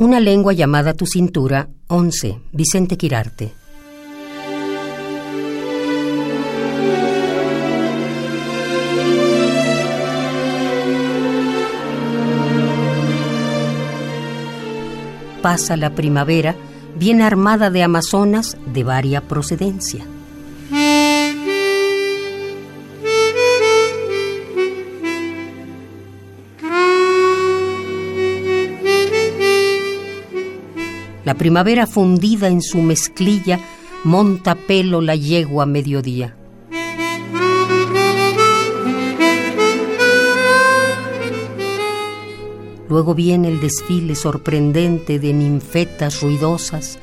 Una lengua llamada tu cintura, 11. Vicente Quirarte. Pasa la primavera, bien armada de amazonas de varia procedencia. La primavera fundida en su mezclilla monta pelo la yegua a mediodía. Luego viene el desfile sorprendente de ninfetas ruidosas,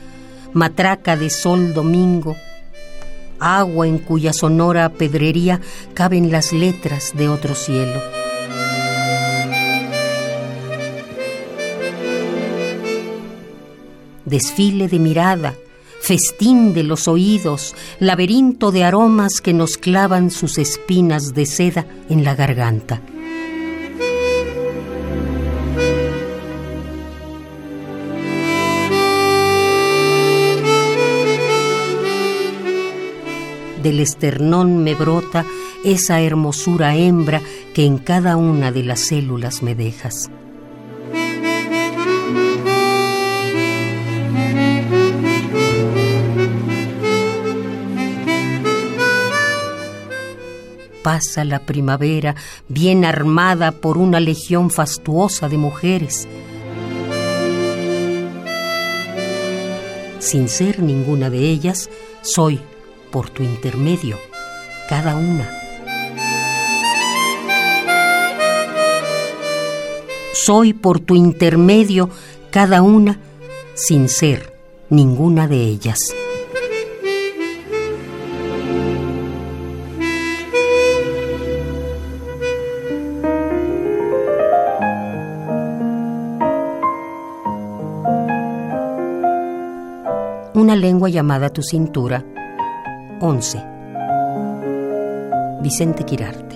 matraca de sol domingo, agua en cuya sonora pedrería caben las letras de otro cielo. Desfile de mirada, festín de los oídos, laberinto de aromas que nos clavan sus espinas de seda en la garganta. Del esternón me brota esa hermosura hembra que en cada una de las células me dejas. Pasa la primavera bien armada por una legión fastuosa de mujeres. Sin ser ninguna de ellas, soy, por tu intermedio, cada una. Soy por tu intermedio cada una sin ser ninguna de ellas. Una lengua llamada tu cintura. 11. Vicente Quirarte.